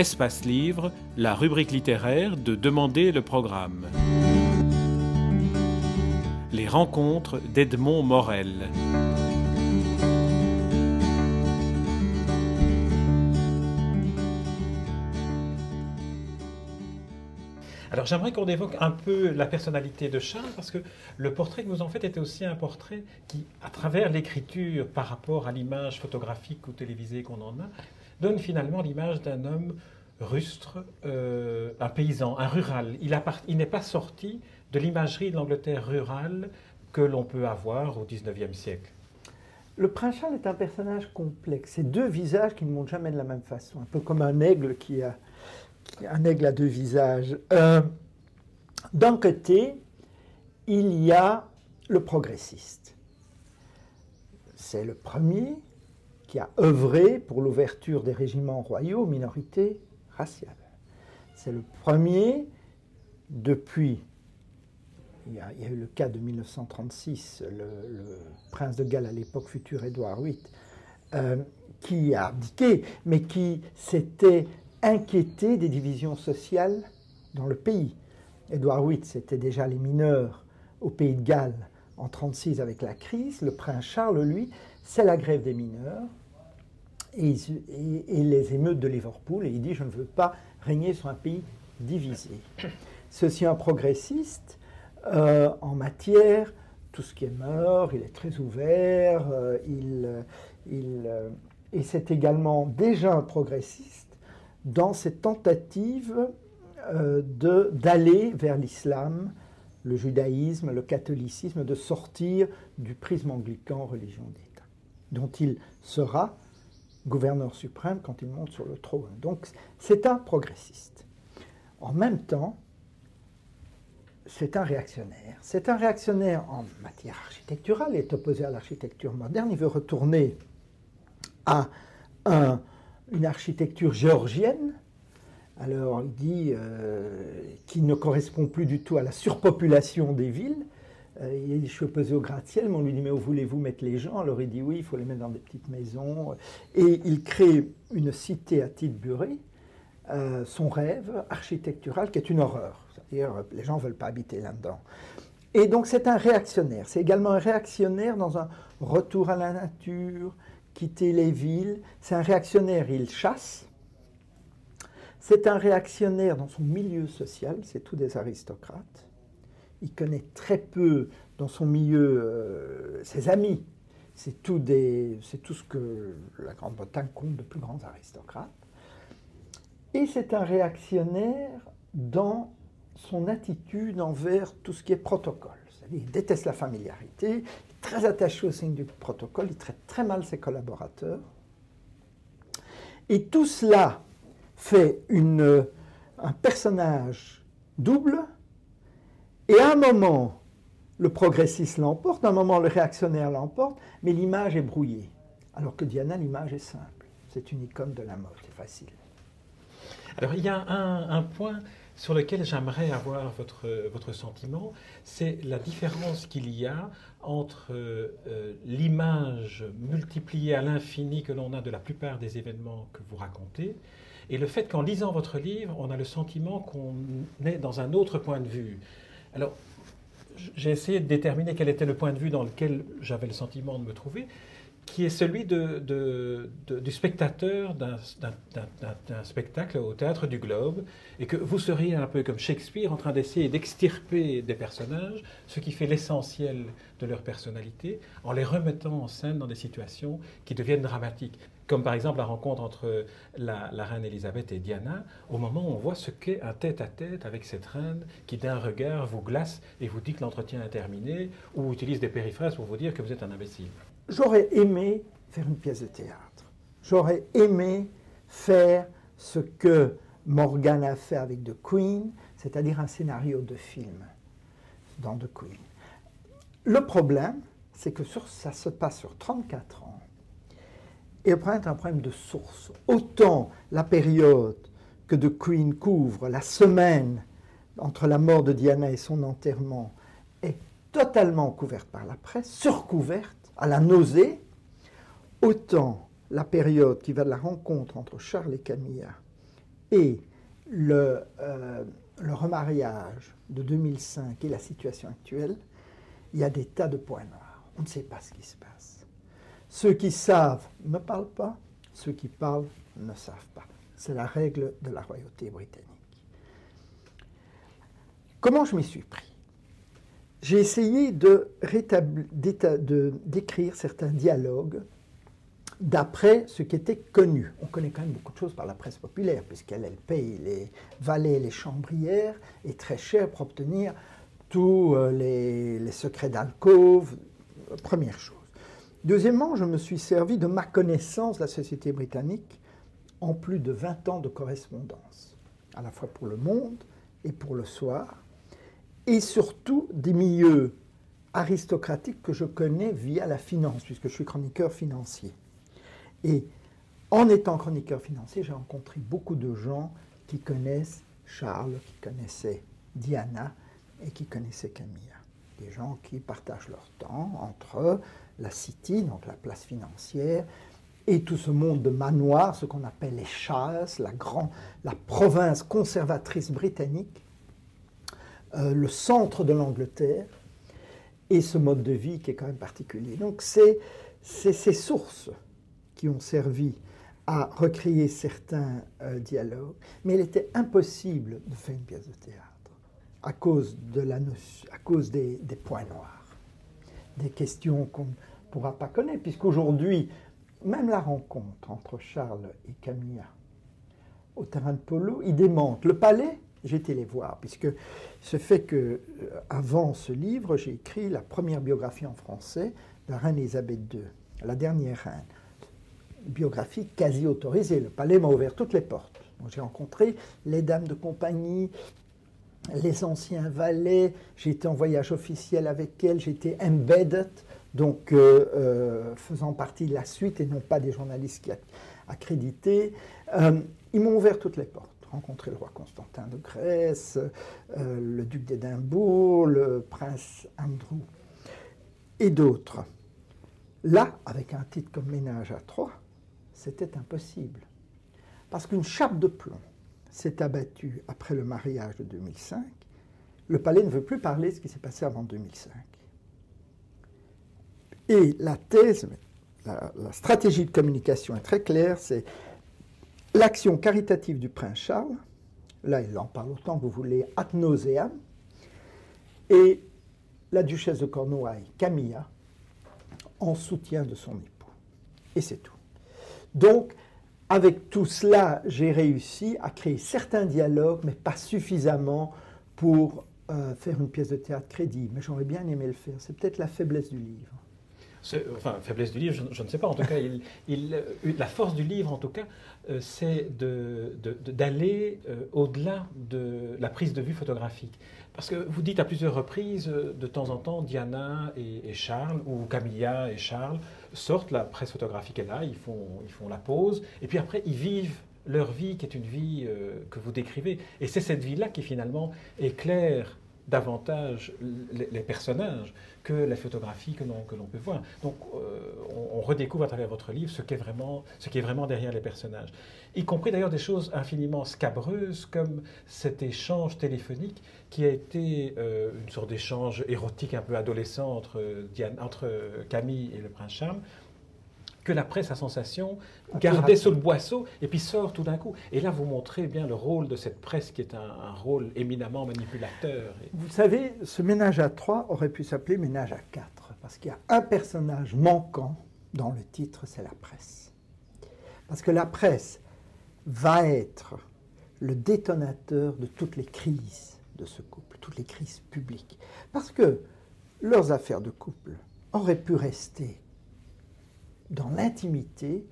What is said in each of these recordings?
Espace Livre, la rubrique littéraire de Demander le programme. Les rencontres d'Edmond Morel. Alors j'aimerais qu'on évoque un peu la personnalité de Charles, parce que le portrait que vous en faites était aussi un portrait qui, à travers l'écriture par rapport à l'image photographique ou télévisée qu'on en a, donne finalement l'image d'un homme rustre, euh, un paysan, un rural. Il, n'est pas sorti de l'imagerie de l'Angleterre rurale que l'on peut avoir au XIXe siècle. Le prince Charles est un personnage complexe. C'est deux visages qui ne montent jamais de la même façon, un peu comme un aigle qui a un aigle à deux visages. Euh, d'un côté, il y a le progressiste. C'est le premier qui a œuvré pour l'ouverture des régiments royaux aux minorités raciales. C'est le premier, depuis, il y, a, eu le cas de 1936, le, prince de Galles à l'époque futur Édouard VIII, euh, qui a abdiqué, mais qui s'était inquiété des divisions sociales dans le pays. Édouard VIII, c'était déjà les mineurs au pays de Galles en 1936 avec la crise. Le prince Charles, lui, c'est la grève des mineurs et, les émeutes de Liverpool. Et il dit, je ne veux pas régner sur un pays divisé. Ceci un progressiste euh, en matière, tout ce qui est mort, il est très ouvert, euh, il, il, euh, et c'est également déjà un progressiste dans cette tentative euh, d'aller vers l'islam, le judaïsme, le catholicisme, de sortir du prisme anglican religion d'État, dont il sera gouverneur suprême quand il monte sur le trône. Donc c'est un progressiste. En même temps, c'est un réactionnaire. C'est un réactionnaire en matière architecturale, il est opposé à l'architecture moderne, il veut retourner à un une architecture géorgienne. Alors il dit euh, qu'il ne correspond plus du tout à la surpopulation des villes. Je suis opposé au gratte-ciel, mais on lui dit, mais où voulez-vous mettre les gens? Alors il dit, oui, il faut les mettre dans des petites maisons. Et il crée une cité à Tilbury, euh, son rêve architectural, qui est une horreur. C'est-à-dire, les gens ne veulent pas habiter là-dedans. Et donc c'est un réactionnaire. C'est également un réactionnaire dans un retour à la nature, quitter les villes. C'est un réactionnaire, il chasse. C'est un réactionnaire dans son milieu social, c'est tous des aristocrates. Il connaît très peu dans son milieu euh, ses amis. C'est tout, ce que la Grande-Bretagne compte de plus grands aristocrates. Et c'est un réactionnaire dans son attitude envers tout ce qui est protocole. Il déteste la familiarité, très attaché au signe du protocole, il traite très mal ses collaborateurs. Et tout cela fait un personnage double, et à un moment, le progressiste l'emporte, à un moment, le réactionnaire l'emporte, mais l'image est brouillée. Alors que Diana, l'image est simple. C'est une icône de la mode, c'est facile. Alors il y a un, point sur lequel j'aimerais avoir votre, votre sentiment, c'est la différence qu'il y a entre euh, l'image multipliée à l'infini que l'on a de la plupart des événements que vous racontez, et le fait qu'en lisant votre livre, on a le sentiment qu'on est dans un autre point de vue. Alors, j'ai essayé de déterminer quel était le point de vue dans lequel j'avais le sentiment de me trouver qui est celui du spectateur d'un spectacle au théâtre du Globe, et que vous seriez un peu comme Shakespeare en train d'essayer d'extirper des personnages, ce qui fait l'essentiel de leur personnalité, en les remettant en scène dans des situations qui deviennent dramatiques. Comme par exemple la rencontre entre la, reine Elisabeth et Diana, au moment où on voit ce qu'est un tête-à-tête avec cette reine qui d'un regard vous glace et vous dit que l'entretien est terminé, ou utilise des périphrases pour vous dire que vous êtes un imbécile. J'aurais aimé faire une pièce de théâtre. J'aurais aimé faire ce que Morgan a fait avec The Queen, c'est-à-dire un scénario de film dans The Queen. Le problème, c'est que ça se passe sur 34 ans. Est un problème de source. Autant la période que The Queen couvre, la semaine entre la mort de Diana et son enterrement, est totalement couverte par la presse, surcouverte, à la nausée, autant la période qui va de la rencontre entre Charles et Camilla et le, euh, le remariage de 2005 et la situation actuelle, il y a des tas de points noirs. On ne sait pas ce qui se passe. Ceux qui savent ne parlent pas, ceux qui parlent ne savent pas. C'est la règle de la royauté britannique. Comment je m'y suis pris? J'ai essayé de d'écrire certains dialogues d'après ce qui était connu. On connaît quand même beaucoup de choses par la presse populaire, puisqu'elle elle paye les valets, les chambrières, et très cher pour obtenir tous euh, les, les secrets d'alcôve, première chose. Deuxièmement, je me suis servi de ma connaissance de la société britannique en plus de 20 ans de correspondance, à la fois pour le monde et pour le soir, et surtout des milieux aristocratiques que je connais via la finance, puisque je suis chroniqueur financier. Et en étant chroniqueur financier, j'ai rencontré beaucoup de gens qui connaissent Charles, qui connaissaient Diana et qui connaissaient Camilla. Des gens qui partagent leur temps entre la City, donc la place financière, et tout ce monde de manoirs, ce qu'on appelle les chasses, la, la province conservatrice britannique, euh, le centre de l'Angleterre, et ce mode de vie qui est quand même particulier. Donc c'est ces sources qui ont servi à recréer certains euh, dialogues, mais il était impossible de faire une pièce de théâtre à cause, de la à cause des, points noirs, des questions qu'on pourra pas connaître, puisqu'aujourd'hui, même la rencontre entre Charles et Camilla au terrain de polo, il démente. Le palais, été les voir, puisque ce fait que, euh, avant ce livre, j'ai écrit la première biographie en français de la reine Elisabeth II, la dernière reine biographie quasi autorisée. Le palais m'a ouvert toutes les portes. J'ai rencontré les dames de compagnie, les anciens valets, été en voyage officiel avec elles, j'étais embedded, donc euh, euh, faisant partie de la suite et non pas des journalistes qui accrédités. Euh, ils m'ont ouvert toutes les portes. Rencontré le roi Constantin de Grèce, le duc d'Édimbourg, le prince Andrew et d'autres. Là, avec un titre comme Ménage à trois, c'était impossible. Parce qu'une chape de plomb s'est abattue après le mariage de 2005. Le palais ne veut plus parler de ce qui s'est passé avant 2005. Et la thèse, la, stratégie de communication est très claire, c'est l'action caritative du prince Charles, là il en parle autant que vous voulez, ad nauseam, et la duchesse de Cornouailles, Camilla, en soutien de son époux. Et c'est tout. Donc, avec tout cela, j'ai réussi à créer certains dialogues, mais pas suffisamment pour euh, faire une pièce de théâtre crédible. Mais j'aurais bien aimé le faire. C'est peut-être la faiblesse du livre. Enfin, faiblesse du livre, je, ne sais pas. En tout cas, euh, la force du livre, en tout cas, euh, c'est d'aller au-delà de la prise de vue photographique. Parce que vous dites à plusieurs reprises, de temps en temps, Diana et Charles, ou Camilla et Charles, sortent, la presse photographique est là, ils font, ils font la pause, et puis après, ils vivent leur vie qui est une vie euh, que vous décrivez. Et c'est cette vie-là qui finalement éclaire davantage les, personnages que la photographie que l'on, que l'on peut voir. Donc euh, on, redécouvre à travers votre livre ce, qu'est vraiment, ce qui est vraiment derrière les personnages. Y compris d'ailleurs des choses infiniment scabreuses comme cet échange téléphonique qui a été euh, une sorte d'échange érotique un peu adolescent entre, entre Camille et le prince Charles, que la presse a sensation gardait sous le boisseau et puis sort tout d'un coup. Et là, vous montrez bien le rôle de cette presse qui est un, rôle éminemment manipulateur. Vous savez, ce ménage à trois aurait pu s'appeler ménage à quatre, parce qu'il y a un personnage manquant dans le titre, c'est la presse. Parce que la presse va être le détonateur de toutes les crises de ce couple, toutes les crises publiques. Parce que leurs affaires de couple auraient pu rester dans l'intimité.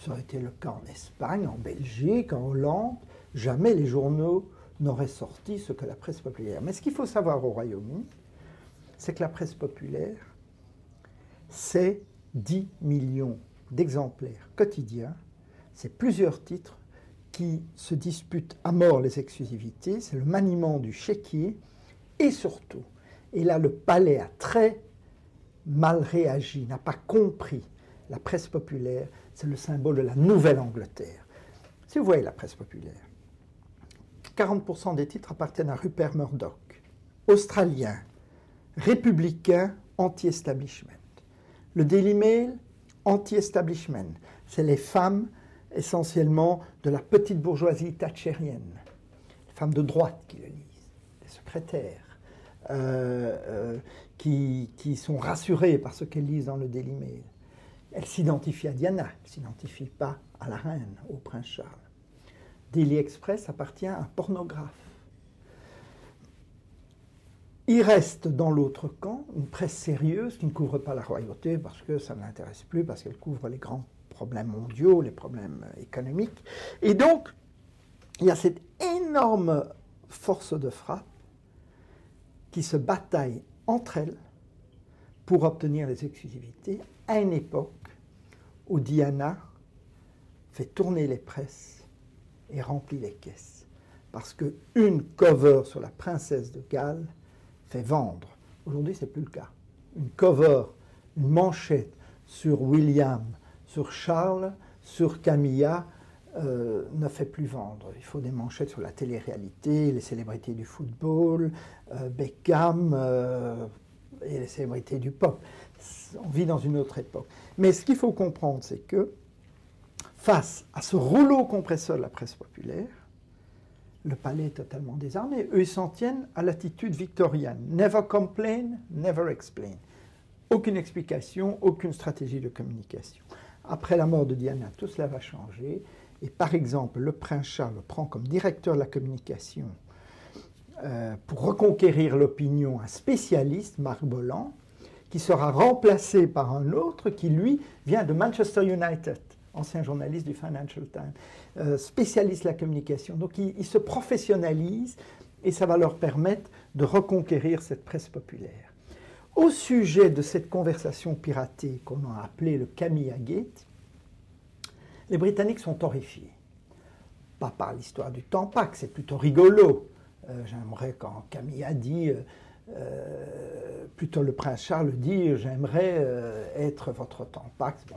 Ça aurait été le cas en Espagne, en Belgique, en Hollande. Jamais les journaux n'auraient sorti ce que la presse populaire. Mais ce qu'il faut savoir au Royaume-Uni, c'est que la presse populaire, c'est 10 millions d'exemplaires quotidiens, c'est plusieurs titres qui se disputent à mort les exclusivités, c'est le maniement du chéquier, et surtout, et là le palais a très mal réagi, n'a pas compris la presse populaire, c'est le symbole de la Nouvelle-Angleterre. Si vous voyez la presse populaire, 40% des titres appartiennent à Rupert Murdoch, australien, républicain, anti-establishment. Le Daily Mail, anti-establishment. C'est les femmes essentiellement de la petite bourgeoisie thatchérienne, les femmes de droite qui le lisent, les secrétaires, euh, euh, qui, sont rassurées par ce qu'elles lisent dans le Daily Mail. Elles s'identifient à Diana, elles ne s'identifient pas à la reine, au prince Charles. Daily Express appartient à un pornographe. Il reste dans l'autre camp une presse sérieuse qui ne couvre pas la royauté parce que ça ne l'intéresse plus, parce qu'elle couvre les grands problèmes mondiaux, les problèmes économiques. Et donc, il y a cette énorme force de frappe qui se bataille entre elles pour obtenir les exclusivités à une époque où Diana fait tourner les presses et remplit les caisses. Parce qu'une cover sur la princesse de Galles fait vendre. Aujourd'hui, ce n'est plus le cas. Une cover, une manchette sur William, sur Charles, sur Camilla, euh, ne fait plus vendre. Il faut des manchettes sur la télé-réalité, les célébrités du football, euh, Beckham euh, et les célébrités du pop. On vit dans une autre époque. Mais ce qu'il faut comprendre, c'est que face à ce rouleau compresseur de la presse populaire, le palais est totalement désarmé. Eux, ils s'en tiennent à l'attitude victorienne. Never complain, never explain. Aucune explication, aucune stratégie de communication. Après la mort de Diana, tout cela va changer. Et par exemple, le prince Charles prend comme directeur de la communication euh, pour reconquérir l'opinion un spécialiste, Marc Bolland, qui sera remplacé par un autre qui, lui, vient de Manchester United, ancien journaliste du Financial Times, euh, spécialiste de la communication. Donc ils se professionnalisent et ça va leur permettre de reconquérir cette presse populaire. Au sujet de cette conversation piratée qu'on a appelée le Camilla Gate, les Britanniques sont horrifiés. Pas par l'histoire du Tampax, c'est plutôt rigolo. Euh, j'aimerais quand Camille a dit, euh, euh, plutôt le prince Charles dit, j'aimerais être votre Tampax. Bon,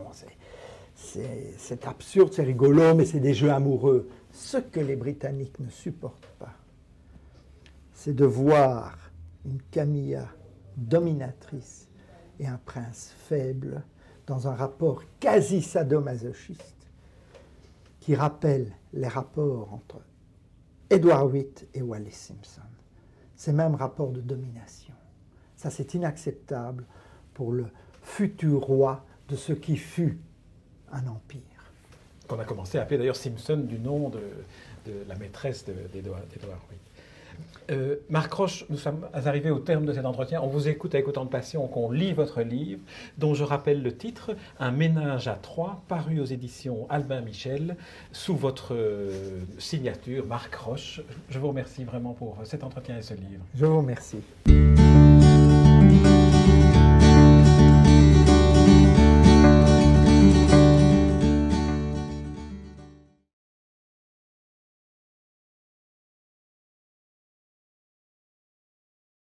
c'est absurde, c'est rigolo, mais c'est des jeux amoureux. Ce que les Britanniques ne supportent pas, c'est de voir une Camilla dominatrice et un prince faible dans un rapport quasi sadomasochiste qui rappelle les rapports entre Edward VIII et Wallis Simpson. Ces mêmes rapports de domination. Ça, c'est inacceptable pour le futur roi de ce qui fut un empire. Qu'on a commencé à appeler d'ailleurs Simpson du nom de, la maîtresse d'Edward VIII. Euh, Marc Roche, nous sommes arrivés au terme de cet entretien. On vous écoute avec autant de passion qu'on lit votre livre, dont je rappelle le titre Un ménage à trois, paru aux éditions Albin Michel, sous votre euh, signature, Marc Roche. Je vous remercie vraiment pour cet entretien et ce livre. Je vous remercie.